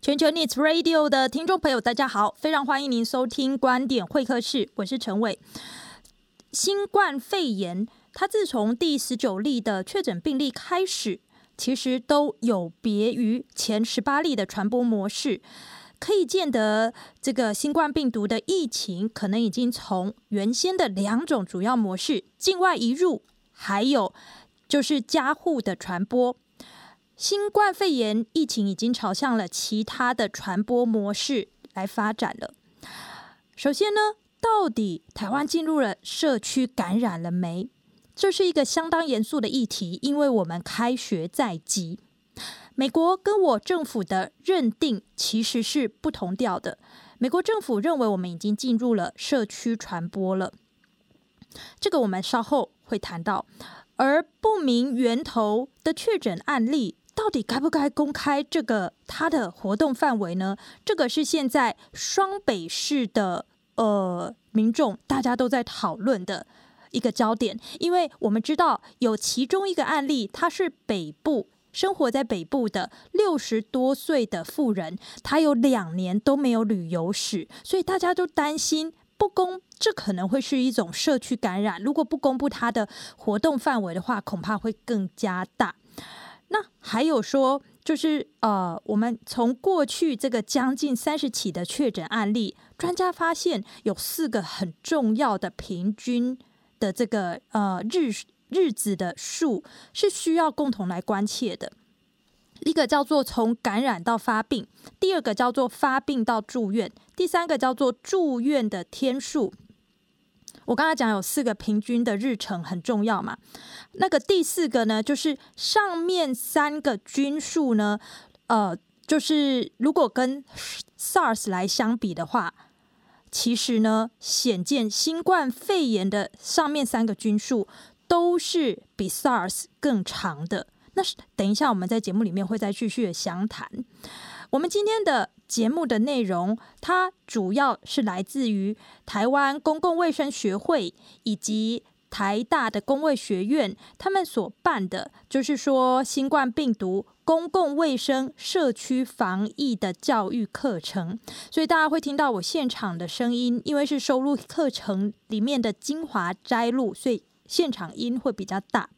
全球 News Radio 的听众朋友，大家好，非常欢迎您收听观点会客室，我是陈伟。新冠肺炎，它自从第十九例的确诊病例开始，其实都有别于前十八例的传播模式，可以见得这个新冠病毒的疫情可能已经从原先的两种主要模式——境外移入，还有就是家户的传播。新冠肺炎疫情已经朝向了其他的传播模式来发展了。首先呢，到底台湾进入了社区感染了没？这是一个相当严肃的议题，因为我们开学在即。美国跟我政府的认定其实是不同调的。美国政府认为我们已经进入了社区传播了，这个我们稍后会谈到。而不明源头的确诊案例。到底该不该公开这个他的活动范围呢？这个是现在双北市的呃民众大家都在讨论的一个焦点，因为我们知道有其中一个案例，他是北部生活在北部的六十多岁的妇人，他有两年都没有旅游史，所以大家都担心不公，这可能会是一种社区感染。如果不公布他的活动范围的话，恐怕会更加大。那还有说，就是呃，我们从过去这个将近三十起的确诊案例，专家发现有四个很重要的平均的这个呃日日子的数是需要共同来关切的。一个叫做从感染到发病，第二个叫做发病到住院，第三个叫做住院的天数。我刚才讲有四个平均的日程很重要嘛，那个第四个呢，就是上面三个均数呢，呃，就是如果跟 SARS 来相比的话，其实呢，显见新冠肺炎的上面三个均数都是比 SARS 更长的。那是等一下我们在节目里面会再继续详谈。我们今天的节目的内容，它主要是来自于台湾公共卫生学会以及台大的公卫学院，他们所办的，就是说新冠病毒公共卫生社区防疫的教育课程。所以大家会听到我现场的声音，因为是收录课程里面的精华摘录，所以现场音会比较大。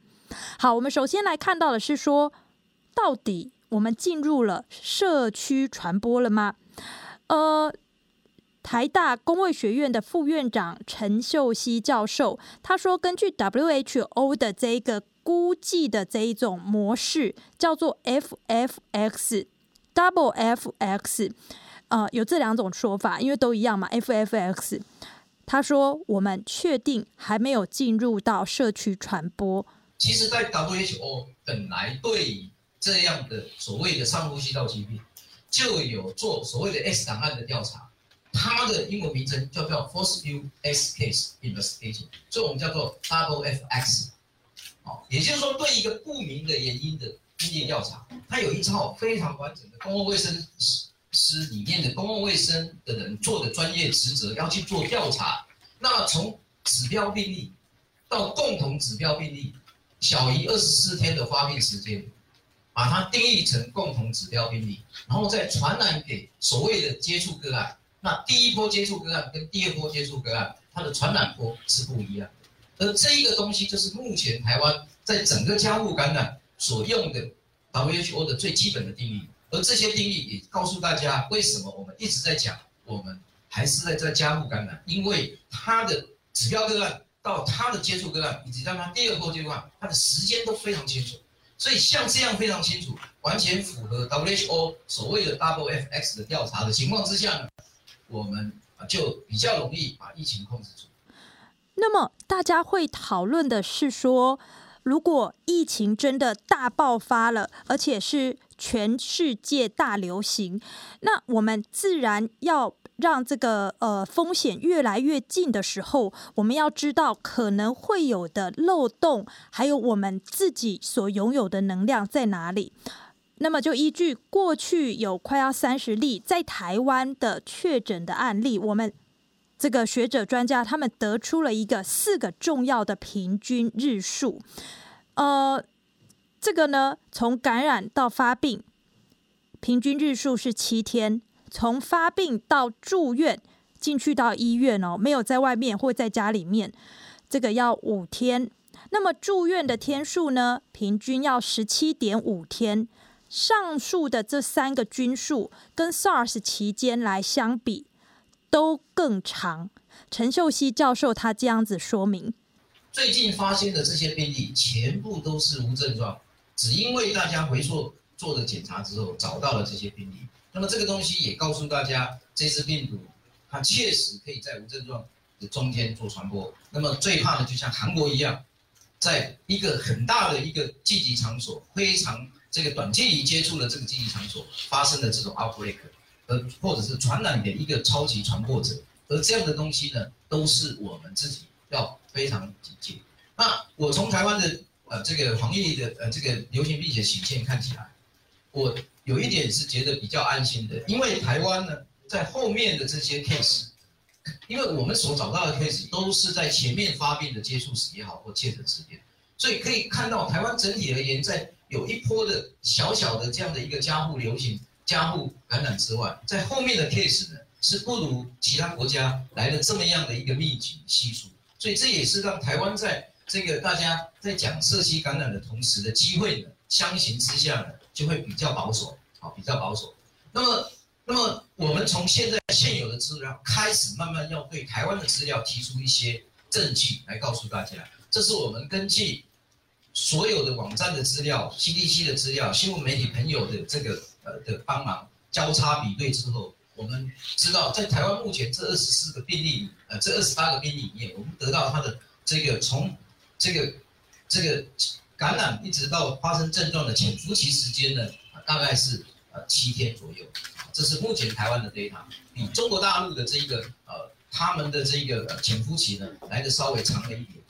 好，我们首先来看到的是说，到底。我们进入了社区传播了吗？呃，台大公卫学院的副院长陈秀熙教授他说，根据 WHO 的这个估计的这一种模式，叫做 FFX，Double FX，呃，有这两种说法，因为都一样嘛，FFX。他说，我们确定还没有进入到社区传播。其实，在 WHO 本来对这样的所谓的上呼吸道疾病，就有做所谓的 S 档案的调查，它的英文名称叫做 Forced View S Case Investigation，所以我们叫做 Double FX，好，也就是说对一个不明的原因的病例调查，它有一套非常完整的公共卫生师里面的公共卫生的人做的专业职责，要去做调查。那从指标病例到共同指标病例，小于二十四天的发病时间。把它定义成共同指标病例，然后再传染给所谓的接触个案。那第一波接触个案跟第二波接触个案，它的传染波是不一样的。而这一个东西就是目前台湾在整个家户感染所用的 WHO 的最基本的定义。而这些定义也告诉大家，为什么我们一直在讲，我们还是在在家户感染，因为它的指标个案到它的接触个案，以及到它第二波接触个案，它的时间都非常清楚。所以像这样非常清楚，完全符合 WHO 所谓的 Double FX 的调查的情况之下呢，我们就比较容易把疫情控制住。那么大家会讨论的是说，如果疫情真的大爆发了，而且是全世界大流行，那我们自然要。让这个呃风险越来越近的时候，我们要知道可能会有的漏洞，还有我们自己所拥有的能量在哪里。那么就依据过去有快要三十例在台湾的确诊的案例，我们这个学者专家他们得出了一个四个重要的平均日数。呃，这个呢，从感染到发病。平均日数是七天，从发病到住院进去到医院哦，没有在外面或在家里面，这个要五天。那么住院的天数呢，平均要十七点五天。上述的这三个均数跟 SARS 期间来相比，都更长。陈秀熙教授他这样子说明：最近发现的这些病例全部都是无症状，只因为大家回溯做了检查之后找到了这些病例。那么这个东西也告诉大家，这次病毒它确实可以在无症状的中间做传播。那么最怕的就像韩国一样，在一个很大的一个聚集场所，非常这个短距离接触的这个聚集场所发生的这种 outbreak，呃，或者是传染给一个超级传播者。而这样的东西呢，都是我们自己要非常警戒。那我从台湾的呃这个防疫的呃这个流行病学曲线看起来，我有一点是觉得比较安心的，因为台湾呢在后面的这些 case，因为我们所找到的 case 都是在前面发病的接触史也好或确诊时间，所以可以看到台湾整体而言，在有一波的小小的这样的一个加护流行、加护感染之外，在后面的 case 呢，是不如其他国家来的这么样的一个密集系数，所以这也是让台湾在这个大家在讲社区感染的同时的机会呢，相形之下呢，就会比较保守，好，比较保守。那么，那么我们从现在现有的资料开始，慢慢要对台湾的资料提出一些证据来告诉大家，这是我们根据所有的网站的资料、CDC 的资料、新闻媒体朋友的这个呃的帮忙交叉比对之后。我们知道，在台湾目前这二十四个病例，呃，这二十八个病例里面，我们得到它的这个从这个这个感染一直到发生症状的潜伏期时间呢，大概是呃七天左右。这是目前台湾的 data，比中国大陆的这一个呃他们的这一个潜伏期呢来的稍微长了一点。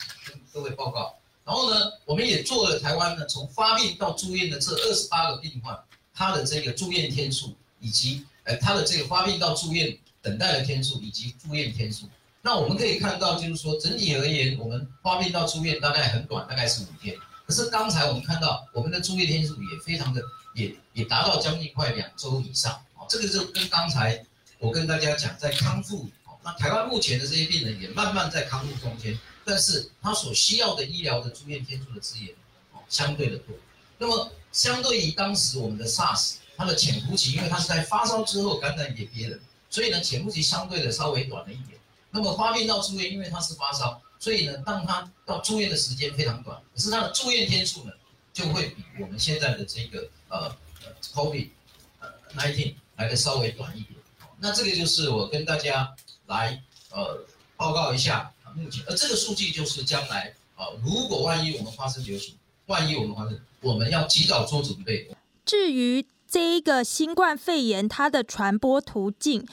各位报告，然后呢，我们也做了台湾呢从发病到住院的这二十八个病患，他的这个住院天数以及。呃，他的这个发病到住院等待的天数以及住院天数，那我们可以看到，就是说整体而言，我们发病到住院大概很短，大概是五天。可是刚才我们看到，我们的住院天数也非常的，也也达到将近快两周以上。哦，这个就跟刚才我跟大家讲，在康复，哦，那台湾目前的这些病人也慢慢在康复中间，但是他所需要的医疗的住院天数的资源，哦，相对的多。那么相对于当时我们的 SARS。它的潜伏期，因为它是在发烧之后感染给别人，所以呢，潜伏期相对的稍微短了一点。那么发病到住院，因为它是发烧，所以呢，当它到住院的时间非常短，可是它的住院天数呢，就会比我们现在的这个呃呃 COVID 呃 nineteen 来的稍微短一点。那这个就是我跟大家来呃报告一下目前，而这个数据就是将来啊、呃，如果万一我们发生流行，万一我们发生，我们要及早做准备。至于。这一个新冠肺炎它的传播途径，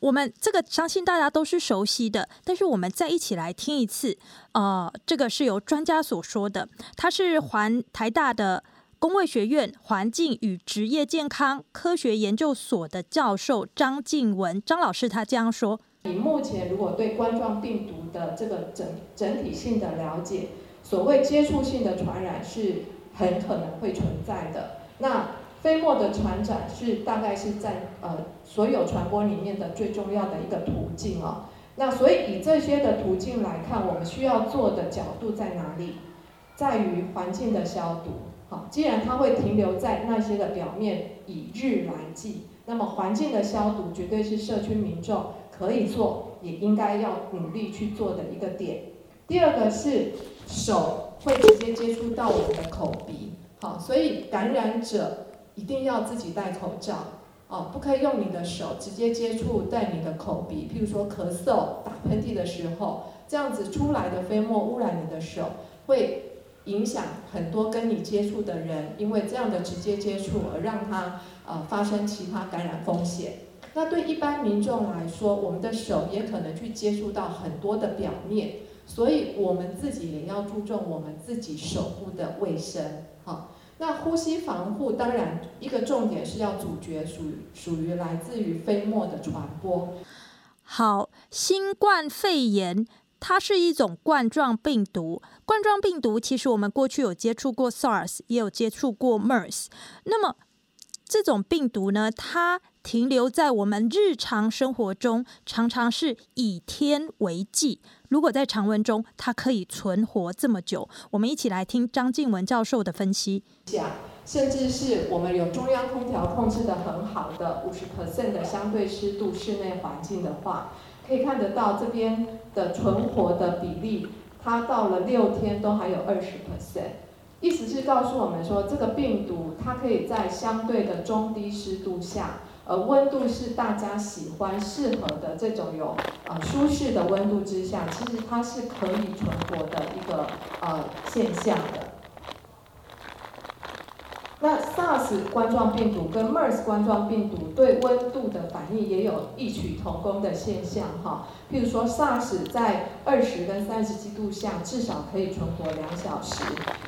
我们这个相信大家都是熟悉的，但是我们再一起来听一次。呃，这个是由专家所说的，他是环台大的工卫学院环境与职业健康科学研究所的教授张静文张老师，他这样说：以目前如果对冠状病毒的这个整整体性的了解，所谓接触性的传染是很可能会存在的。那飞沫的传染是大概是在呃所有传播里面的最重要的一个途径哦。那所以以这些的途径来看，我们需要做的角度在哪里？在于环境的消毒。好，既然它会停留在那些的表面，以日来计，那么环境的消毒绝对是社区民众可以做，也应该要努力去做的一个点。第二个是手会直接接触到我们的口鼻，好，所以感染者。一定要自己戴口罩哦，不可以用你的手直接接触在你的口鼻，譬如说咳嗽、打喷嚏的时候，这样子出来的飞沫污染你的手，会影响很多跟你接触的人，因为这样的直接接触而让他呃发生其他感染风险。那对一般民众来说，我们的手也可能去接触到很多的表面，所以我们自己也要注重我们自己手部的卫生，好。那呼吸防护当然一个重点是要阻绝属于属于来自于飞沫的传播。好，新冠肺炎它是一种冠状病毒。冠状病毒其实我们过去有接触过 SARS，也有接触过 MERS。那么这种病毒呢，它停留在我们日常生活中，常常是以天为计。如果在常温中，它可以存活这么久，我们一起来听张静文教授的分析。甚至是我们有中央空调控制得很好的五十 percent 的相对湿度室内环境的话，可以看得到这边的存活的比例，它到了六天都还有二十 percent，意思是告诉我们说，这个病毒它可以在相对的中低湿度下，呃温度是大家喜欢适合的这种有呃舒适的温度之下，其实它是可以存活的一个呃现象的。那 SARS 冠状病毒跟 MERS 冠状病毒对温度的反应也有异曲同工的现象哈。譬如说 SARS 在二十跟三十几度下至少可以存活两小时，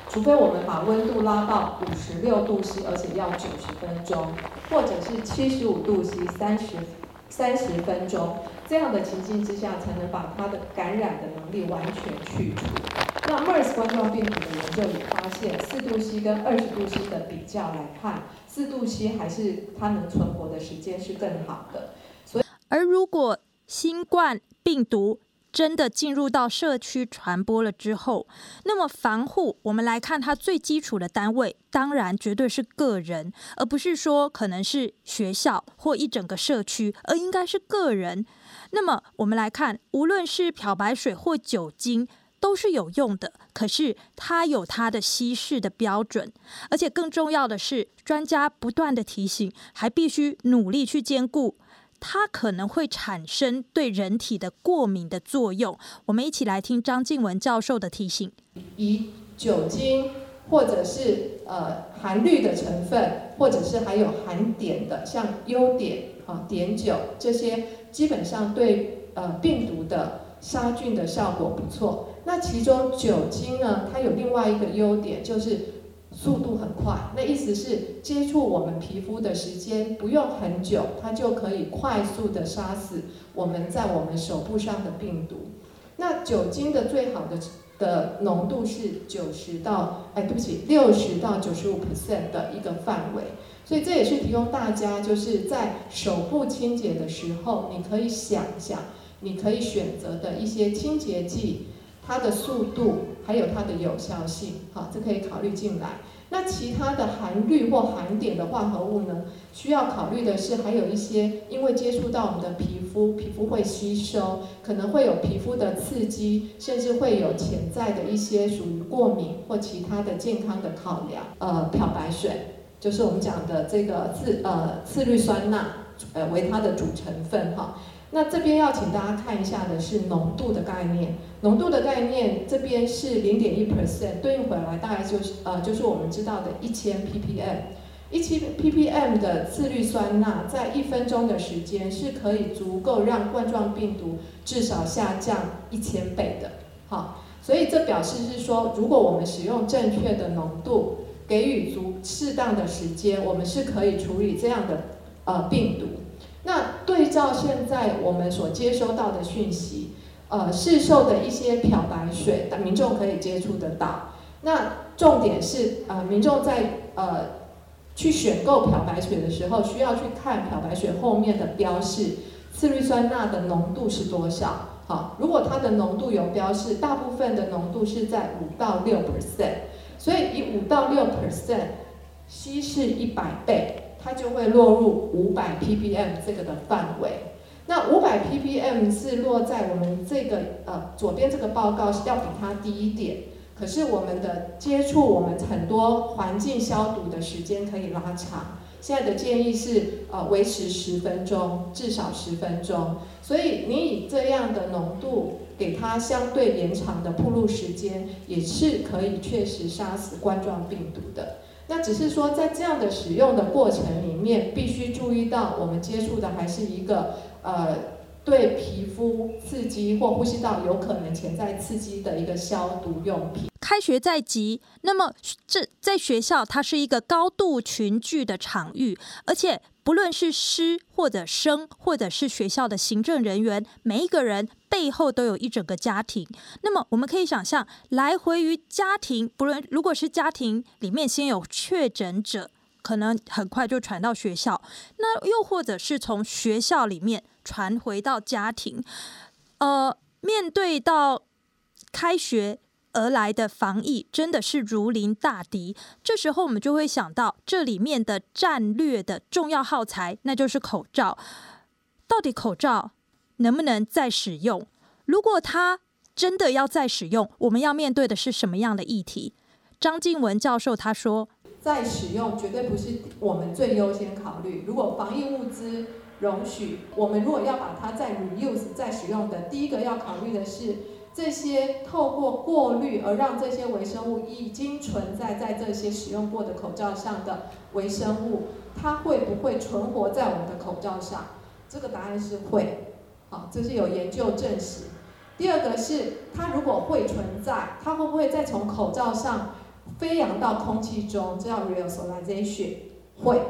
除非我们把温度拉到五十六度 C，而且要九十分钟，或者是七十五度 C 三十三十分钟，这样的情境之下才能把它的感染的能力完全去除。那 MERS 冠状病毒的研究也发现，四度 C 跟二十度 C 的比较来看，四度 C 还是它能存活的时间是更好的。所以，而如果新冠病毒真的进入到社区传播了之后，那么防护，我们来看它最基础的单位，当然绝对是个人，而不是说可能是学校或一整个社区，而应该是个人。那么我们来看，无论是漂白水或酒精。都是有用的，可是它有它的稀释的标准，而且更重要的是，专家不断的提醒，还必须努力去兼顾它可能会产生对人体的过敏的作用。我们一起来听张静文教授的提醒：以酒精或者是呃含氯的成分，或者是还有含碘的，像优碘啊、碘酒这些，基本上对呃病毒的杀菌的效果不错。那其中酒精呢，它有另外一个优点，就是速度很快。那意思是接触我们皮肤的时间不用很久，它就可以快速的杀死我们在我们手部上的病毒。那酒精的最好的的浓度是九十到，哎，对不起，六十到九十五 percent 的一个范围。所以这也是提供大家就是在手部清洁的时候，你可以想一想，你可以选择的一些清洁剂。它的速度还有它的有效性，好，这可以考虑进来。那其他的含氯或含碘的化合物呢？需要考虑的是，还有一些因为接触到我们的皮肤，皮肤会吸收，可能会有皮肤的刺激，甚至会有潜在的一些属于过敏或其他的健康的考量。呃，漂白水就是我们讲的这个次呃次氯酸钠，呃为它的主成分哈。那这边要请大家看一下的是浓度的概念，浓度的概念这边是零点一 percent，对应回来大概就是呃就是我们知道的一千 ppm，一千 ppm 的次氯酸钠在一分钟的时间是可以足够让冠状病毒至少下降一千倍的，好，所以这表示是说，如果我们使用正确的浓度，给予足适当的时间，我们是可以处理这样的呃病毒。那对照现在我们所接收到的讯息，呃，市售的一些漂白水，民众可以接触得到。那重点是，呃，民众在呃去选购漂白水的时候，需要去看漂白水后面的标示，次氯酸钠的浓度是多少？好，如果它的浓度有标示，大部分的浓度是在五到六 percent，所以以五到六 percent 稀释一百倍。它就会落入五百 ppm 这个的范围。那五百 ppm 是落在我们这个呃左边这个报告是要比它低一点，可是我们的接触我们很多环境消毒的时间可以拉长。现在的建议是呃维持十分钟，至少十分钟。所以你以这样的浓度给它相对延长的铺路时间，也是可以确实杀死冠状病毒的。那只是说，在这样的使用的过程里面，必须注意到，我们接触的还是一个呃，对皮肤刺激或呼吸道有可能潜在刺激的一个消毒用品。开学在即，那么这在学校，它是一个高度群聚的场域，而且。不论是师或者生，或者是学校的行政人员，每一个人背后都有一整个家庭。那么我们可以想象，来回于家庭，不论如果是家庭里面先有确诊者。可能很快就传到学校，那又或者是从学校里面传回到家庭，呃，面对到开学而来的防疫，真的是如临大敌。这时候我们就会想到这里面的战略的重要耗材，那就是口罩。到底口罩能不能再使用？如果它真的要再使用，我们要面对的是什么样的议题？张静文教授他说：“再使用绝对不是我们最优先考虑。如果防疫物资容许，我们如果要把它再 reuse 再使用的，第一个要考虑的是这些透过过滤而让这些微生物已经存在在这些使用过的口罩上的微生物，它会不会存活在我们的口罩上？这个答案是会。好，这是有研究证实。第二个是它如果会存在，它会不会再从口罩上？”飞扬到空气中，这叫 aerosolization，会，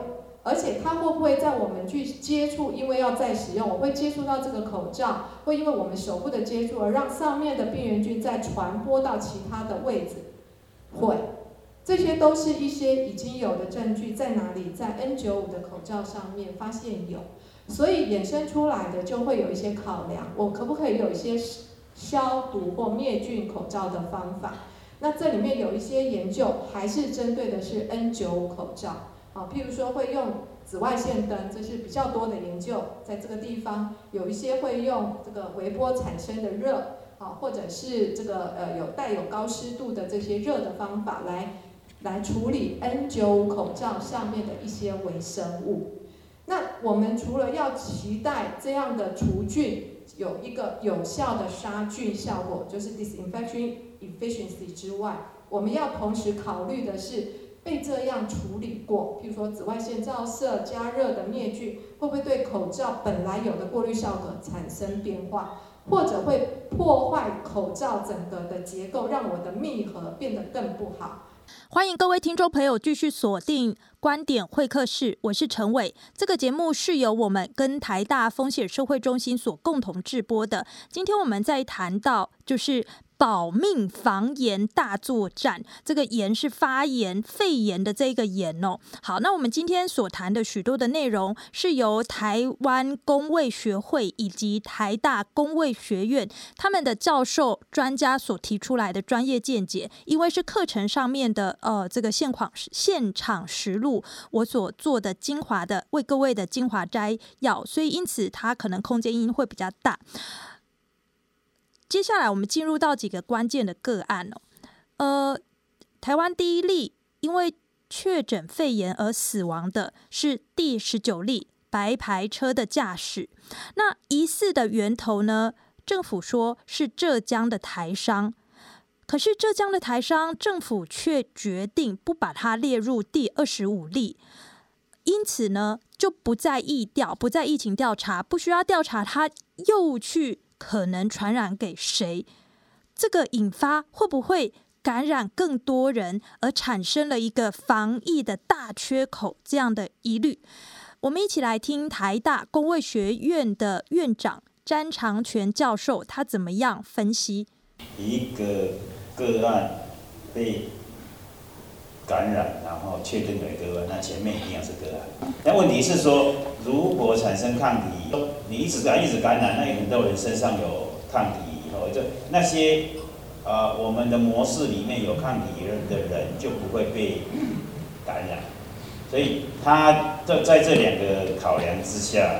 而且它会不会在我们去接触，因为要再使用，我会接触到这个口罩，会因为我们手部的接触而让上面的病原菌再传播到其他的位置，会，这些都是一些已经有的证据，在哪里？在 N95 的口罩上面发现有，所以衍生出来的就会有一些考量，我可不可以有一些消毒或灭菌口罩的方法？那这里面有一些研究，还是针对的是 N95 口罩，啊，譬如说会用紫外线灯，这是比较多的研究，在这个地方有一些会用这个微波产生的热，啊，或者是这个呃有带有高湿度的这些热的方法来来处理 N95 口罩上面的一些微生物。那我们除了要期待这样的除菌有一个有效的杀菌效果，就是 disinfection efficiency 之外，我们要同时考虑的是被这样处理过，譬如说紫外线照射、加热的灭菌，会不会对口罩本来有的过滤效果产生变化，或者会破坏口罩整个的结构，让我的密合变得更不好。欢迎各位听众朋友继续锁定观点会客室，我是陈伟。这个节目是由我们跟台大风险社会中心所共同制播的。今天我们在谈到就是。保命防炎大作战，这个炎是发炎、肺炎的这个炎哦。好，那我们今天所谈的许多的内容，是由台湾公卫学会以及台大公卫学院他们的教授专家所提出来的专业见解。因为是课程上面的呃这个现况现场实录，我所做的精华的为各位的精华摘要，所以因此它可能空间音会比较大。接下来我们进入到几个关键的个案哦，呃，台湾第一例因为确诊肺炎而死亡的是第十九例白牌车的驾驶，那疑似的源头呢，政府说是浙江的台商，可是浙江的台商政府却决定不把它列入第二十五例，因此呢就不再疫调，不再疫情调查，不需要调查他又去。可能传染给谁？这个引发会不会感染更多人，而产生了一个防疫的大缺口？这样的疑虑，我们一起来听台大公卫学院的院长詹长全教授他怎么样分析。一个个案被感染，然后确定为个案，那前面一定要是个案。那问题是说，如果产生抗体，你一直感一直感染，那有很多人身上有抗体以后，就那些呃我们的模式里面有抗体的人就不会被感染。所以他在在这两个考量之下，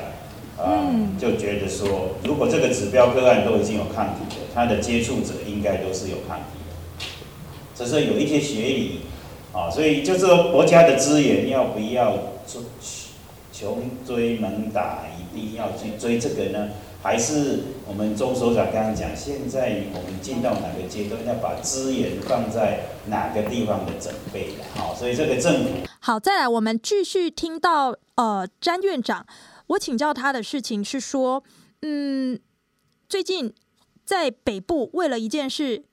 啊、呃，就觉得说，如果这个指标个案都已经有抗体了，他的接触者应该都是有抗体的。只是有一些学理。啊，所以就是说，国家的资源要不要穷穷追猛打，一定要去追这个呢？还是我们钟所长刚刚讲，现在我们进到哪个阶段，要把资源放在哪个地方的准备？好，所以这个政府好，再来我们继续听到呃，詹院长，我请教他的事情是说，嗯，最近在北部为了一件事，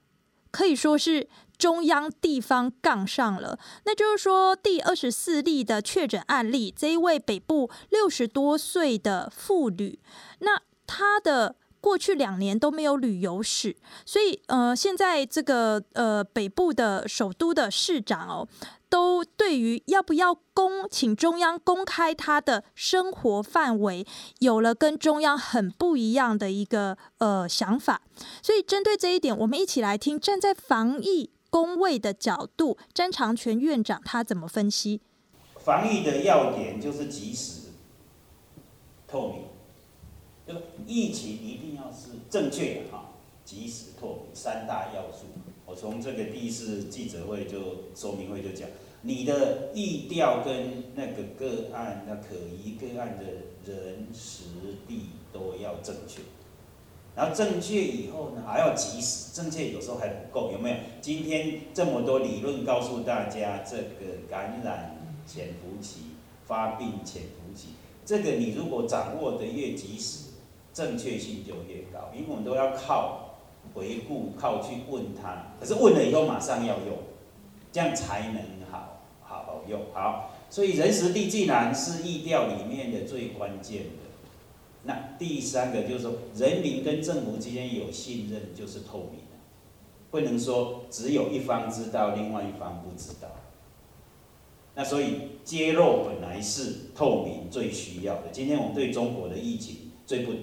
可以说是。中央地方杠上了，那就是说，第二十四例的确诊案例，这一位北部六十多岁的妇女，那她的过去两年都没有旅游史，所以呃，现在这个呃北部的首都的市长哦，都对于要不要公请中央公开他的生活范围，有了跟中央很不一样的一个呃想法。所以针对这一点，我们一起来听站在防疫公卫的角度，詹长全院长他怎么分析？防疫的要点就是及时、透明。这个疫情一定要是正确哈，及时、透明三大要素。我从这个第一次记者会就说明会就讲，你的意调跟那个个案、那可疑个案的人、时、地都要正确。然后正确以后呢，还要及时。正确有时候还不够，有没有？今天这么多理论告诉大家，这个感染潜伏期、发病潜伏期，这个你如果掌握的越及时。正确性就越高，因为我们都要靠回顾、靠去问他。可是问了以后马上要用，这样才能用。好，所以人时地既然是意调里面的最关键的，那第三个就是说，人民跟政府之间有信任就是透明的，不能说只有一方知道，另外一方不知道。那所以揭露本来是透明最需要的。今天我们对中国的疫情最不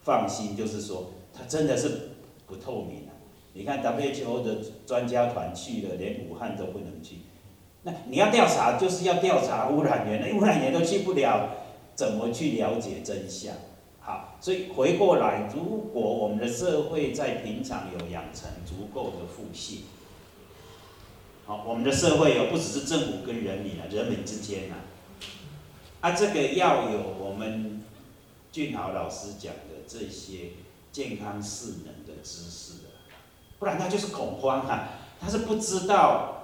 放心，就是说，它真的是不透明啊。你看 WHO 的专家团去了，连武汉都不能去。那你要调查，就是要调查污染源，那污染源都去不了，怎么去了解真相？好，所以回过来，如果我们的社会在平常有养成足够的互信，好，我们的社会有不只是政府跟人民啊，人民之间啊，啊，这个要有我们俊豪老师讲的。这些健康识能的知识的，不然他就是恐慌哈、啊，他是不知道，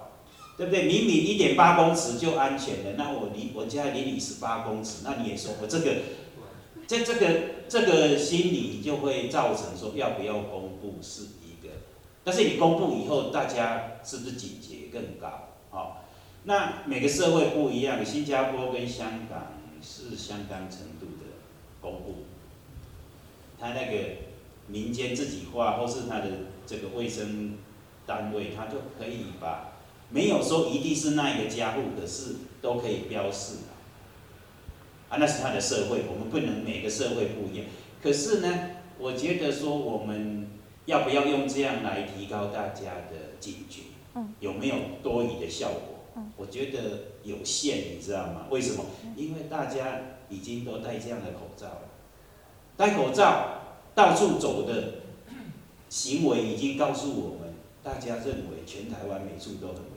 对不对？明明一点八公尺就安全了，那我离我家离你十八公尺，那你也说我这个，这这个这个心理就会造成说要不要公布是一个，但是你公布以后，大家是不是警觉更高？哦，那每个社会不一样，新加坡跟香港是相当程度的公布。他那个民间自己画，或是他的这个卫生单位，他就可以把没有说一定是那一个家户的事都可以标示啊，那是他的社会，我们不能每个社会不一样。可是呢，我觉得说我们要不要用这样来提高大家的警觉？有没有多余的效果？我觉得有限，你知道吗？为什么？因为大家已经都戴这样的口罩了。戴口罩到处走的行为已经告诉我们，大家认为全台湾每处都很。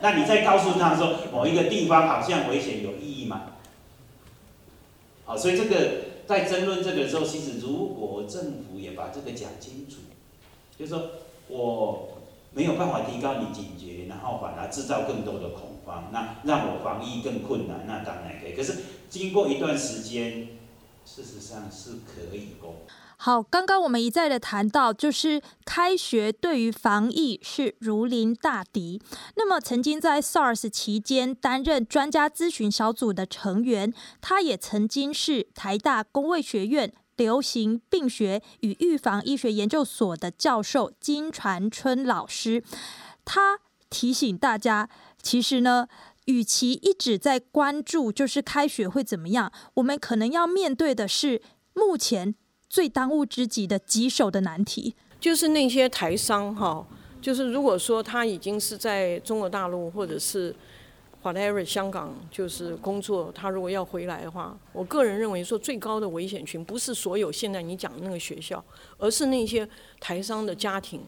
那你再告诉他说某一个地方好像危险，有意义吗？好，所以这个在争论这个的时候，其实如果政府也把这个讲清楚，就是说我没有办法提高你警觉，然后反而制造更多的恐慌，那让我防疫更困难，那当然可以。可是经过一段时间。事实上是可以公。好，刚刚我们一再的谈到，就是开学对于防疫是如临大敌。那么，曾经在 SARS 期间担任专家咨询小组的成员，他也曾经是台大公卫学院流行病学与预防医学研究所的教授金传春老师。他提醒大家，其实呢。与其一直在关注就是开学会怎么样，我们可能要面对的是目前最当务之急的棘手的难题，就是那些台商哈，就是如果说他已经是在中国大陆或者是 whatever 香港就是工作，他如果要回来的话，我个人认为说最高的危险群不是所有现在你讲的那个学校，而是那些台商的家庭。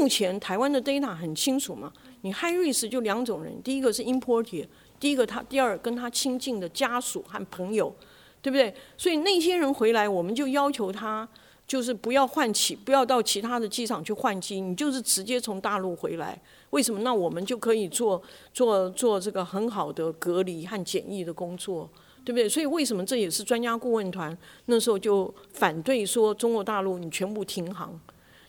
目前台湾的 data 很清楚嘛。你 high risk 就两种人，第一个是 importer，第一个他，第二跟他亲近的家属和朋友，对不对？所以那些人回来，我们就要求他就是不要换机，不要到其他的机场去换机，你就是直接从大陆回来。为什么？那我们就可以做做做这个很好的隔离和检疫的工作，对不对？所以为什么这也是专家顾问团那时候就反对说中国大陆你全部停航。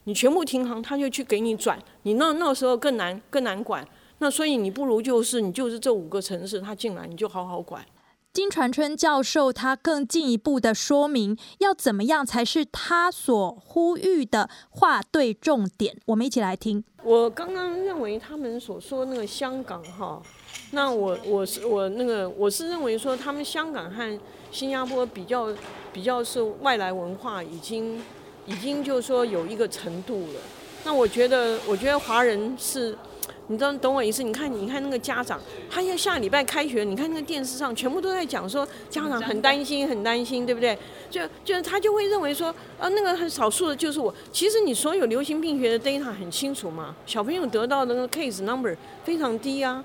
你全部停航，他就去给你转，你那那时候更难更难管。那所以你不如就是你就是这五个城市，他进来你就好好管。金传春教授他更进一步的说明，要怎么样才是他所呼吁的话对重点。我们一起来听。我刚刚认为他们所说那个香港哈，那我我是我那个我是认为说他们香港和新加坡比较比较是外来文化已经已经就是说有一个程度了。那我觉得我觉得华人是。你知道，懂我意思？你看，你看那个家长，他要下礼拜开学，你看那个电视上全部都在讲说，家长很担心，很担心，对不对？就就他就会认为说，啊，那个很少数的就是我。其实你所有流行病学的 data 很清楚嘛，小朋友得到的那个 case number 非常低啊，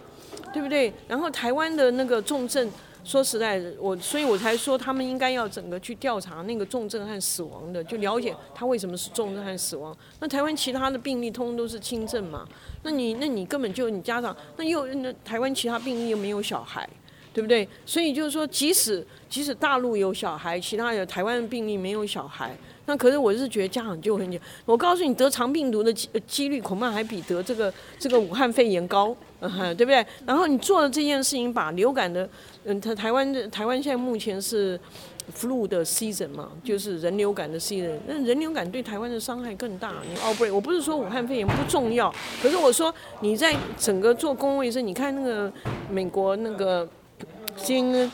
对不对？然后台湾的那个重症。说实在的，我所以我才说他们应该要整个去调查那个重症和死亡的，就了解他为什么是重症和死亡。那台湾其他的病例通通都是轻症嘛？那你那你根本就你家长那又那台湾其他病例又没有小孩，对不对？所以就是说，即使即使大陆有小孩，其他的台湾病例没有小孩。那可是我是觉得家长就很，我告诉你得肠病毒的几几率恐怕还比得这个这个武汉肺炎高，嗯哼，对不对？然后你做了这件事情，把流感的，嗯，台台湾的台湾现在目前是 flu 的 season 嘛，就是人流感的 season，那人流感对台湾的伤害更大。你 outbreak，我不是说武汉肺炎不重要，可是我说你在整个做公共卫生，你看那个美国那个新。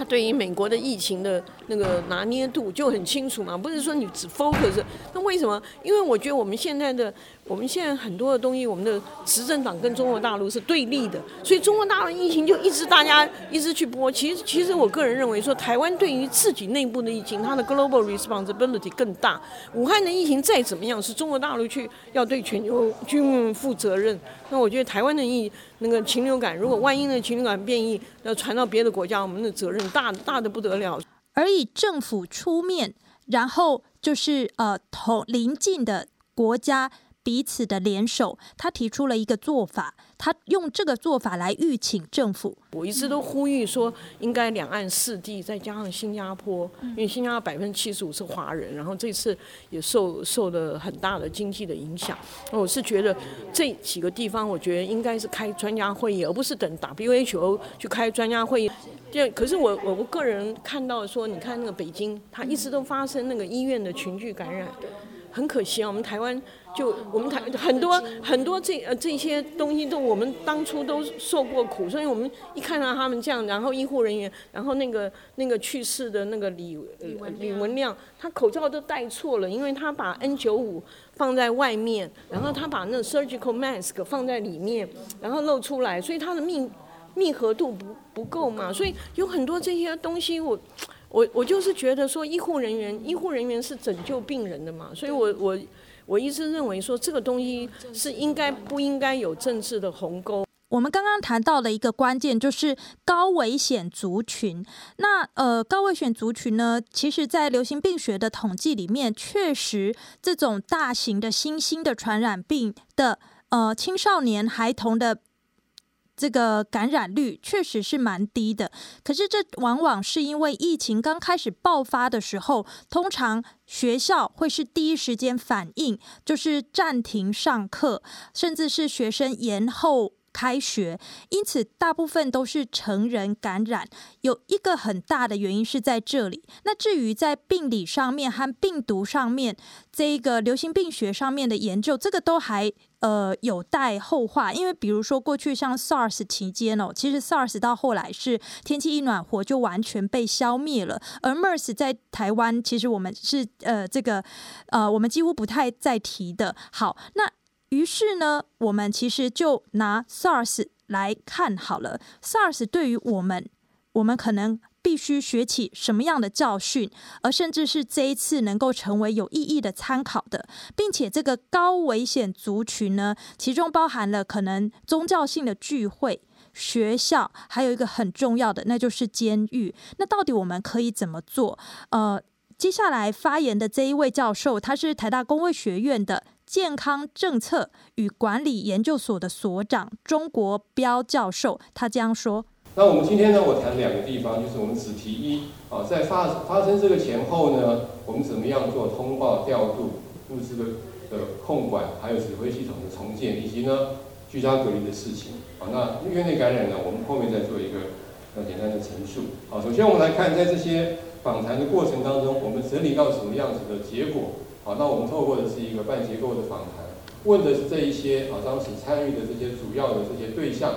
他对于美国的疫情的那个拿捏度就很清楚嘛，不是说你只 focus。那为什么？因为我觉得我们现在的。我们现在很多的东西，我们的执政党跟中国大陆是对立的，所以中国大陆疫情就一直大家一直去播。其实，其实我个人认为说，台湾对于自己内部的疫情，它的 global responsibility 更大。武汉的疫情再怎么样，是中国大陆去要对全球军负责任。那我觉得台湾的疫那个禽流感，如果万一那禽流感变异要传到别的国家，我们的责任大大的不得了。而以政府出面，然后就是呃同邻近的国家。彼此的联手，他提出了一个做法，他用这个做法来预请政府。我一直都呼吁说，应该两岸四地再加上新加坡，因为新加坡百分之七十五是华人，然后这次也受受了很大的经济的影响。我是觉得这几个地方，我觉得应该是开专家会议，而不是等 WHO 去开专家会议。就可是我我我个人看到说，你看那个北京，它一直都发生那个医院的群聚感染。很可惜啊，我们台湾就我们台很多很多这呃这些东西都我们当初都受过苦，所以我们一看到他们这样，然后医护人员，然后那个那个去世的那个李李文亮，他口罩都戴错了，因为他把 N 九五放在外面，然后他把那个 surgical mask 放在里面，然后露出来，所以他的密密合度不不够嘛，所以有很多这些东西我。我我就是觉得说，医护人员，医护人员是拯救病人的嘛，所以我我我一直认为说，这个东西是应该不应该有政治的鸿沟。我们刚刚谈到的一个关键就是高危险族群。那呃，高危险族群呢，其实在流行病学的统计里面，确实这种大型的新兴的传染病的呃青少年孩童的。这个感染率确实是蛮低的，可是这往往是因为疫情刚开始爆发的时候，通常学校会是第一时间反应，就是暂停上课，甚至是学生延后开学，因此大部分都是成人感染。有一个很大的原因是在这里。那至于在病理上面和病毒上面，这个流行病学上面的研究，这个都还。呃，有待后话，因为比如说过去像 SARS 期间哦，其实 SARS 到后来是天气一暖和就完全被消灭了，而 MERS 在台湾其实我们是呃这个呃我们几乎不太再提的。好，那于是呢，我们其实就拿 SARS 来看好了，SARS 对于我们，我们可能。必须学起什么样的教训，而甚至是这一次能够成为有意义的参考的，并且这个高危险族群呢，其中包含了可能宗教性的聚会、学校，还有一个很重要的，那就是监狱。那到底我们可以怎么做？呃，接下来发言的这一位教授，他是台大公卫学院的健康政策与管理研究所的所长钟国标教授，他这样说。那我们今天呢，我谈两个地方，就是我们只提一啊，在发发生这个前后呢，我们怎么样做通报调度、物资的的控管，还有指挥系统的重建，以及呢居家隔离的事情啊。那院内感染呢，我们后面再做一个呃简单的陈述。好，首先我们来看在这些访谈的过程当中，我们整理到什么样子的结果。好，那我们透过的是一个半结构的访谈，问的是这一些啊当时参与的这些主要的这些对象。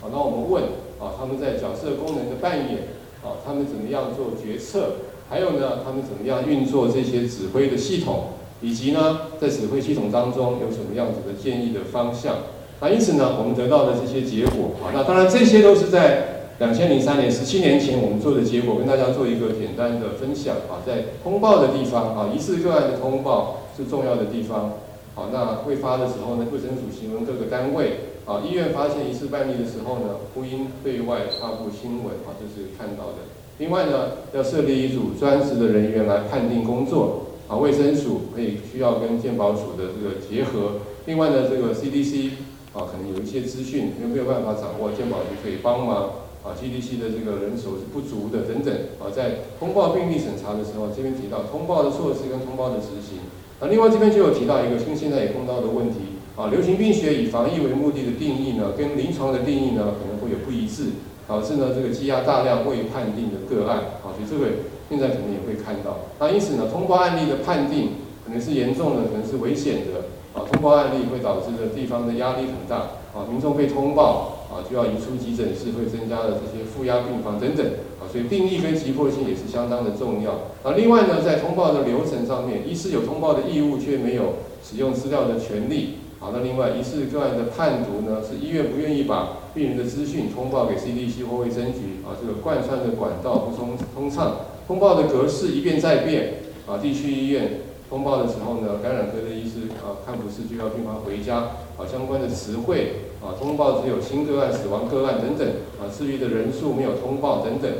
好，那我们问啊他们在角色功能的扮演，啊他们怎么样做决策，还有呢他们怎么样运作这些指挥的系统。以及呢，在指挥系统当中有什么样子的建议的方向？那因此呢，我们得到的这些结果啊，那当然这些都是在两千零三年十七年前我们做的结果，跟大家做一个简单的分享啊。在通报的地方啊，疑似个案的通报是重要的地方。好，那未发的时候呢，卫生署询问各个单位啊，医院发现疑似病例的时候呢，不应对外发布新闻啊，这是看到的。另外呢，要设立一组专职的人员来判定工作。啊，卫生署可以需要跟健保署的这个结合。另外呢，这个 CDC 啊，可能有一些资讯又没有办法掌握，健保局可以帮忙。啊，CDC 的这个人手是不足的等等。啊，在通报病例审查的时候，这边提到通报的措施跟通报的执行。啊，另外这边就有提到一个，跟现在也碰到的问题。啊，流行病学以防疫为目的的定义呢，跟临床的定义呢，可能会有不一致，导致呢这个积压大量未判定的个案。啊，所以这个。现在可能也会看到，那因此呢，通报案例的判定可能是严重的，可能是危险的啊。通报案例会导致的地方的压力很大啊，民众被通报啊就要移出急诊室，会增加了这些负压病房等等啊，所以定义跟急迫性也是相当的重要啊。另外呢，在通报的流程上面，医师有通报的义务，却没有使用资料的权利。啊，那另外疑似个案的判读呢，是医院不愿意把病人的资讯通报给 CDC 或卫生局啊，这个贯穿的管道不通通畅，通报的格式一变再变啊，地区医院通报的时候呢，感染科的医师啊看不是就要病房回家啊，相关的词汇啊，通报只有新个案、死亡个案等等啊，治愈的人数没有通报等等。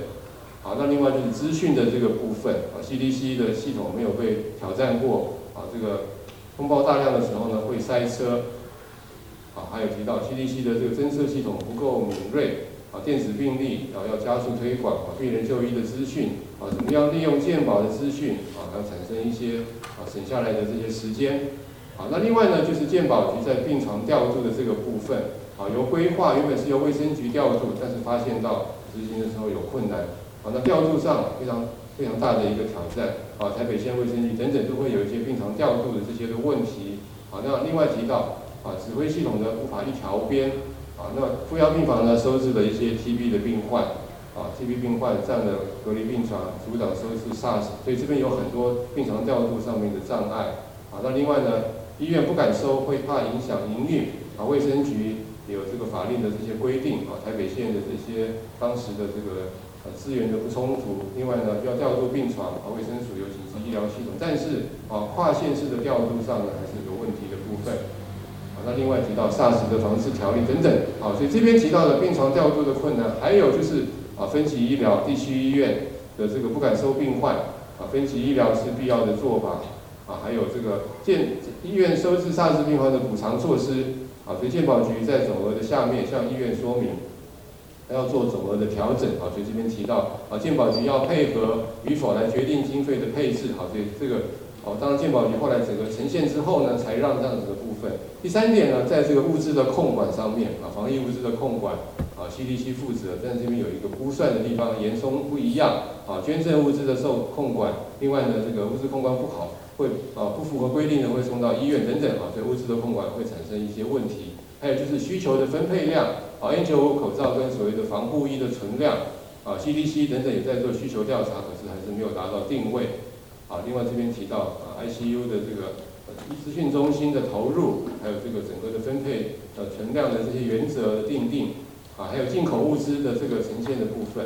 啊，那另外就是资讯的这个部分啊，CDC 的系统没有被挑战过啊，这个。通报大量的时候呢，会塞车，啊，还有提到 CDC 的这个侦测系统不够敏锐，啊，电子病历啊要加速推广，啊，病人就医的资讯，啊，怎么样利用健保的资讯，啊，要产生一些啊省下来的这些时间，啊，那另外呢，就是健保局在病床调度的这个部分，啊，由规划原本是由卫生局调度，但是发现到执行的时候有困难，啊，那调度上非常。非常大的一个挑战啊！台北县卫生局等等都会有一些病床调度的这些的问题啊。那另外提到啊，指挥系统呢无法一条边啊。那负压病房呢收治了一些 TB 的病患啊，TB 病患占了隔离病床，主导收治 SARS，所以这边有很多病床调度上面的障碍啊。那另外呢，医院不敢收，会怕影响营运啊。卫生局有这个法令的这些规定啊。台北县的这些当时的这个。呃，资源的不充足，另外呢，要调度病床，啊，卫生署有紧急医疗系统，但是啊，跨县市的调度上呢，还是有问题的部分。啊，那另外提到 SARS 的防治条例等等，啊，所以这边提到的病床调度的困难，还有就是啊，分级医疗，地区医院的这个不敢收病患，啊，分级医疗是必要的做法，啊，还有这个健医院收治萨斯病患的补偿措施，啊，所以健保局在总额的下面向医院说明。要做总额的调整，啊，所以这边提到，啊，健保局要配合与否来决定经费的配置，好，所以这个，哦，当健保局后来整个呈现之后呢，才让这样子的部分。第三点呢，在这个物资的控管上面，啊，防疫物资的控管，啊，CDC 负责，但这边有一个估算的地方，严嵩不一样，啊，捐赠物资的受控管，另外呢，这个物资控管不好，会，啊，不符合规定的会送到医院等等，啊，所以物资的控管会产生一些问题。还有就是需求的分配量，啊，N95 口罩跟所谓的防护衣的存量，啊，CDC 等等也在做需求调查，可是还是没有达到定位。啊，另外这边提到啊，ICU 的这个资讯中心的投入，还有这个整个的分配呃存量的这些原则的定定，啊，还有进口物资的这个呈现的部分。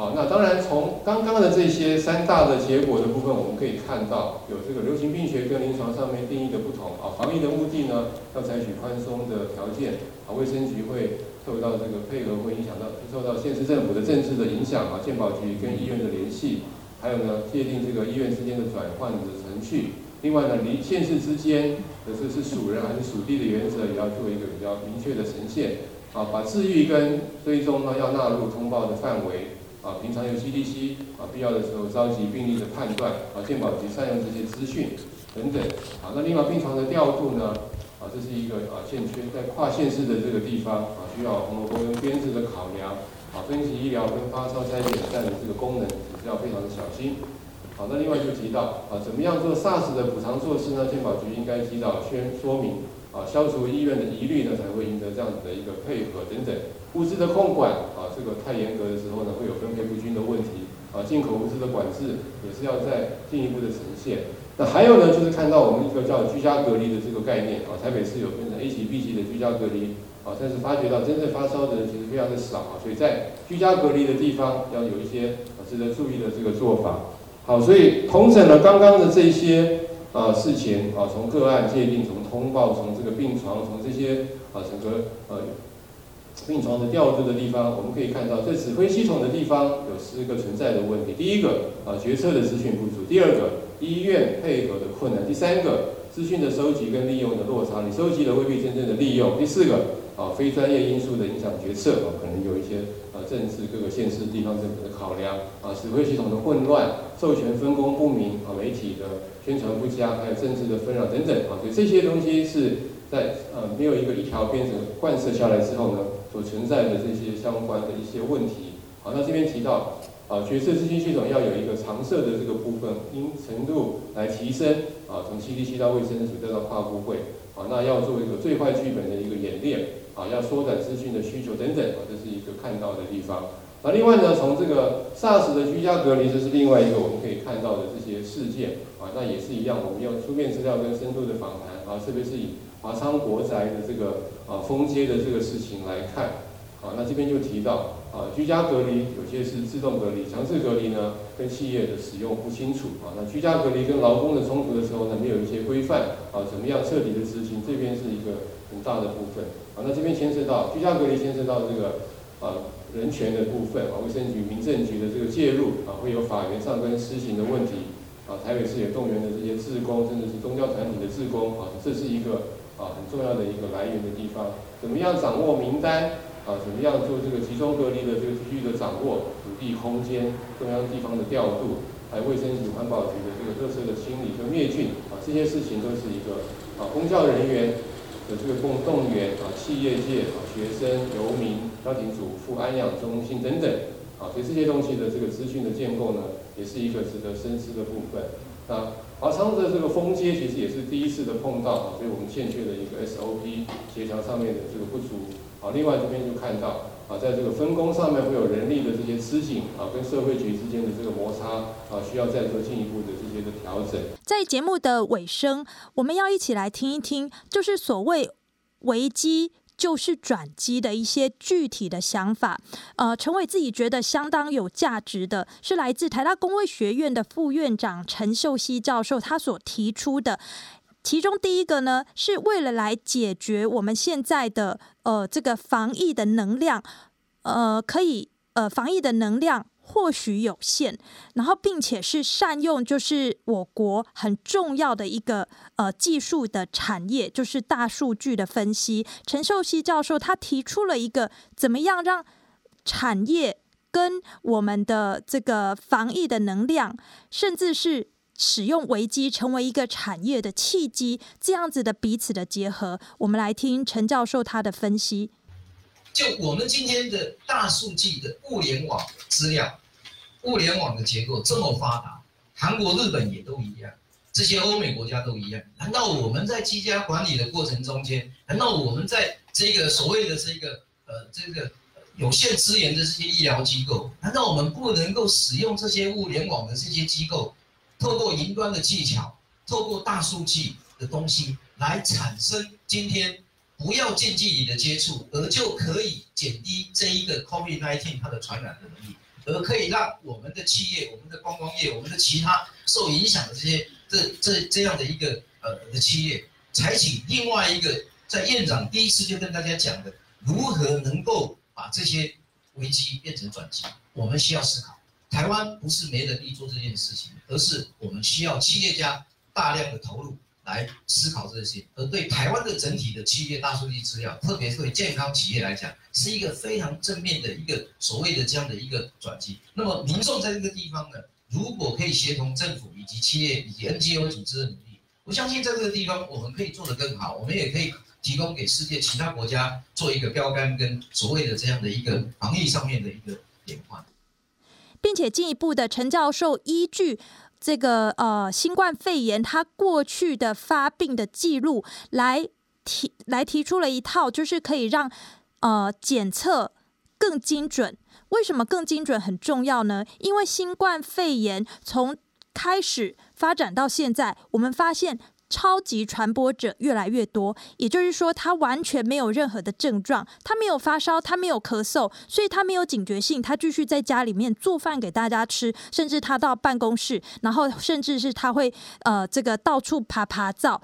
好，那当然从刚刚的这些三大的结果的部分，我们可以看到有这个流行病学跟临床上面定义的不同啊。防疫的目的呢，要采取宽松的条件啊。卫生局会受到这个配合，会影响到受到县市政府的政治的影响啊。健保局跟医院的联系，还有呢，界定这个医院之间的转换的程序。另外呢，离县市之间的这是属人还是属地的原则，也要做一个比较明确的呈现啊。把治愈跟追踪呢，要纳入通报的范围。啊，平常有 CDC 啊，必要的时候召集病例的判断啊，健保局善用这些资讯等等。啊，那另外病床的调度呢，啊，这是一个啊欠缺在跨县市的这个地方啊，需要红萝卜跟编制的考量。啊，分级医疗跟发烧筛检站的这个功能也是要非常的小心。好，那另外就提到啊，怎么样做 SARS 的补偿措施呢？健保局应该及早宣说明啊，消除医院的疑虑呢，才会赢得这样子的一个配合等等。物资的控管啊，这个太严格的时候呢，会有分进口物资的管制也是要再进一步的呈现。那还有呢，就是看到我们一个叫居家隔离的这个概念啊，台北市有分成 A 级、B 级的居家隔离啊，但是发觉到真正发烧的人其实非常的少啊，所以在居家隔离的地方要有一些啊值得注意的这个做法。好，所以同整了刚刚的这些啊事情啊，从个案界定，从通报，从这个病床，从这些啊整个呃病床的调度的地方，我们可以看到，在指挥系统的地方有四个存在的问题。第一个啊，决策的资讯不足；第二个，医院配合的困难；第三个，资讯的收集跟利用的落差，你收集的未必真正的利用；第四个啊，非专业因素的影响决策啊，可能有一些啊。政治各个县市地方政府的考量啊，指挥系统的混乱，授权分工不明啊，媒体的宣传不佳，还有政治的纷扰等等啊，所以这些东西是在呃没有一个一条编成贯彻下来之后呢，所存在的这些相关的一些问题。好，那这边提到啊，决策资讯系统要有一个常设的这个部分，因程度来提升啊，从 CDC 到卫生署再到跨部会啊，那要做一个最坏剧本的一个演练。啊，要缩短资讯的需求等等啊，这是一个看到的地方。那另外呢，从这个 SARS 的居家隔离，这是另外一个我们可以看到的这些事件啊，那也是一样，我们要书面资料跟深度的访谈啊，特别是以华昌国宅的这个啊封街的这个事情来看啊，那这边就提到啊，居家隔离有些是自动隔离，强制隔离呢跟企业的使用不清楚啊，那居家隔离跟劳工的冲突的时候呢，没有一些规范啊，怎么样彻底的执行，这边是一个很大的部分啊。那这边牵涉到居家隔离，牵涉到这个啊人权的部分啊，卫生局、民政局的这个介入啊，会有法源上跟施行的问题啊。台北市也动员的这些志工，甚至是宗教团体的志工啊，这是一个啊很重要的一个来源的地方。怎么样掌握名单啊？怎么样做这个集中隔离的这个区域的掌握、土地空间、中央地方的调度，还有卫生局、环保局的这个特色的清理跟灭菌啊，这些事情都是一个啊公教人员。的这个共动员啊，企业界啊，学生、游民、家庭主妇、安养中心等等啊，所以这些东西的这个资讯的建构呢，也是一个值得深思的部分。那华昌的这个封街其实也是第一次的碰到，所以我们欠缺的一个 SOP 协调上面的这个不足啊。另外这边就看到啊，在这个分工上面会有人力的这些吃紧啊，跟社会局之间的这个摩擦啊，需要再做进一步的这些的调整。在节目的尾声，我们要一起来听一听，就是所谓危机就是转机的一些具体的想法。呃，陈伟自己觉得相当有价值的是来自台大公卫学院的副院长陈秀熙教授他所提出的，其中第一个呢，是为了来解决我们现在的呃这个防疫的能量，呃，可以呃防疫的能量。或许有限，然后并且是善用，就是我国很重要的一个呃技术的产业，就是大数据的分析。陈秀熙教授他提出了一个怎么样让产业跟我们的这个防疫的能量，甚至是使用危机成为一个产业的契机，这样子的彼此的结合。我们来听陈教授他的分析。就我们今天的大数据的物联网资料。物联网的结构这么发达，韩国、日本也都一样，这些欧美国家都一样。难道我们在居家管理的过程中间，难道我们在这个所谓的这个呃这个有限资源的这些医疗机构，难道我们不能够使用这些物联网的这些机构，透过云端的技巧，透过大数据的东西来产生今天不要近距离的接触，而就可以减低这一个 COVID-19 它的传染的能力？而可以让我们的企业、我们的观光业、我们的其他受影响的这些这这这样的一个呃的企业，采取另外一个在院长第一次就跟大家讲的，如何能够把这些危机变成转机？我们需要思考，台湾不是没能力做这件事情，而是我们需要企业家大量的投入。来思考这些，而对台湾的整体的企业大数据资料，特别是对健康企业来讲，是一个非常正面的一个所谓的这样的一个转机。那么民众在这个地方呢，如果可以协同政府以及企业以及 NGO 组织的努力，我相信在这个地方我们可以做得更好，我们也可以提供给世界其他国家做一个标杆跟所谓的这样的一个防疫上面的一个典范，并且进一步的陈教授依据这个呃新冠肺炎它过去的发病的记录来提来提出了一套，就是可以让呃检测更精准。为什么更精准很重要呢？因为新冠肺炎从开始发展到现在，我们发现超级传播者越来越多。也就是说，他完全没有任何的症状，他没有发烧，他没有咳嗽，所以他没有警觉性，他继续在家里面做饭给大家吃，甚至他到办公室，然后甚至是他会呃这个到处爬爬灶。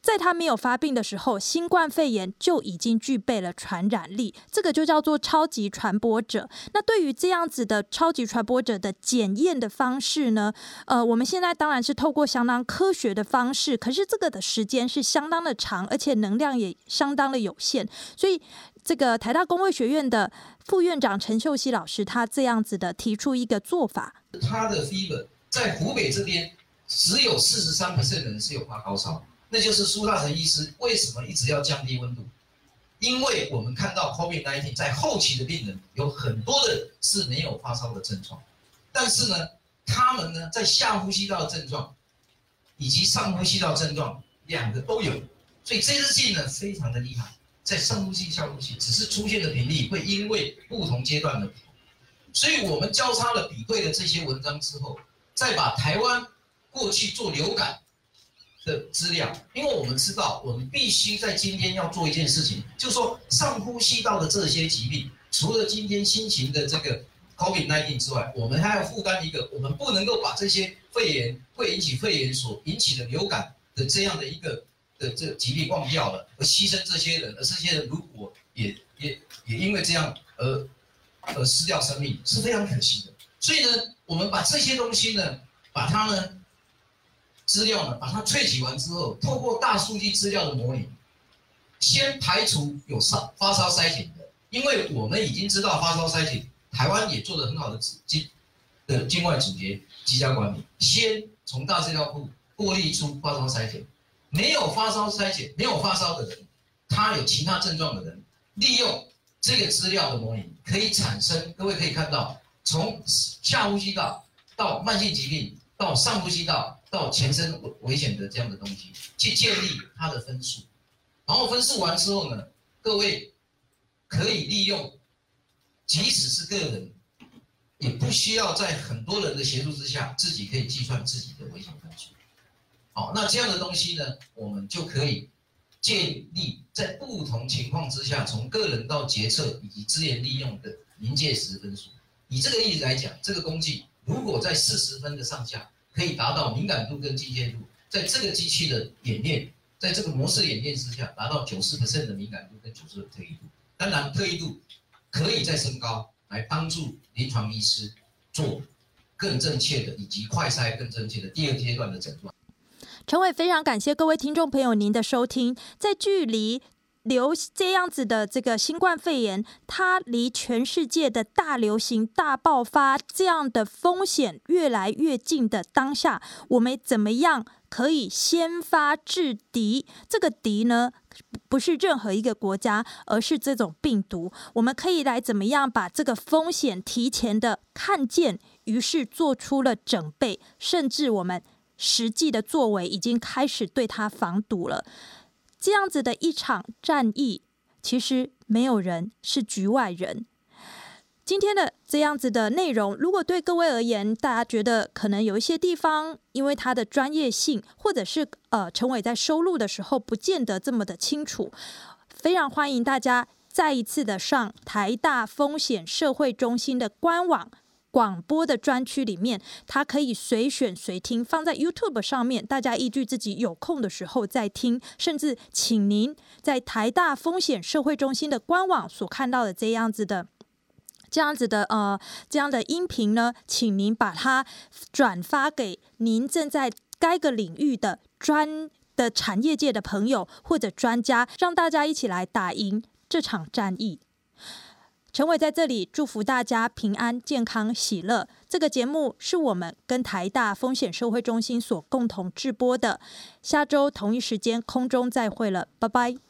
在他没有发病的时候，新冠肺炎就已经具备了传染力，这个就叫做超级传播者。那对于这样子的超级传播者的检验的方式呢？呃，我们现在当然是透过相当科学的方式，可是这个的时间是相当的长，而且能量也相当的有限。所以，这个台大公卫学院的副院长陈秀熙老师，他这样子的提出一个做法：他的 fever 在湖北这边只有四十三 percent 的人是有发高烧。那就是苏大成医师为什么一直要降低温度？因为我们看到 COVID-19 在后期的病人有很多的是没有发烧的症状，但是呢，他们呢在下呼吸道症状以及上呼吸道症状两个都有，所以这支剂呢非常的厉害，在上呼吸、下呼吸只是出现的频率会因为不同阶段的不同，所以我们交叉了比对了这些文章之后，再把台湾过去做流感。的资料，因为我们知道，我们必须在今天要做一件事情，就是说上呼吸道的这些疾病，除了今天新型的这个 COVID-19 之外，我们还要负担一个，我们不能够把这些肺炎会引起肺炎所引起的流感的这样的一个的这个疾病忘掉了，而牺牲这些人，而这些人如果也也也因为这样而而失掉生命，是非常可惜的。所以呢，我们把这些东西呢，把它呢。资料呢，把它萃取完之后，透过大数据资料的模拟，先排除有烧发烧筛检的，因为我们已经知道发烧筛检，台湾也做得很好的境的境外阻截机加管理，先从大资料库过滤出发烧筛检，没有发烧筛检，没有发烧的人，他有其他症状的人，利用这个资料的模拟，可以产生，各位可以看到，从下呼吸道到慢性疾病到上呼吸道。到全身危危险的这样的东西，去建立它的分数，然后分数完之后呢，各位可以利用，即使是个人，也不需要在很多人的协助之下，自己可以计算自己的危险分数。好，那这样的东西呢，我们就可以建立在不同情况之下，从个人到决策以及资源利用的临界值分数。以这个例子来讲，这个工具如果在四十分的上下。可以达到敏感度跟精确度，在这个机器的演练，在这个模式演练之下，达到九十 percent 的敏感度跟九十的特异度。当然，特异度可以再升高，来帮助临床医师做更正确的以及快筛更正确的第二阶段的诊断。陈伟，非常感谢各位听众朋友您的收听，在距离。流这样子的这个新冠肺炎，它离全世界的大流行、大爆发这样的风险越来越近的当下，我们怎么样可以先发制敌？这个敌呢，不是任何一个国家，而是这种病毒。我们可以来怎么样把这个风险提前的看见，于是做出了准备，甚至我们实际的作为已经开始对它防堵了。这样子的一场战役，其实没有人是局外人。今天的这样子的内容，如果对各位而言，大家觉得可能有一些地方，因为它的专业性，或者是呃陈伟在收录的时候，不见得这么的清楚，非常欢迎大家再一次的上台大风险社会中心的官网。广播的专区里面，它可以随选随听，放在 YouTube 上面，大家依据自己有空的时候再听。甚至请您在台大风险社会中心的官网所看到的这样子的、这样子的呃这样的音频呢，请您把它转发给您正在该个领域的专的产业界的朋友或者专家，让大家一起来打赢这场战役。陈伟在这里祝福大家平安、健康、喜乐。这个节目是我们跟台大风险社会中心所共同制播的。下周同一时间空中再会了，拜拜。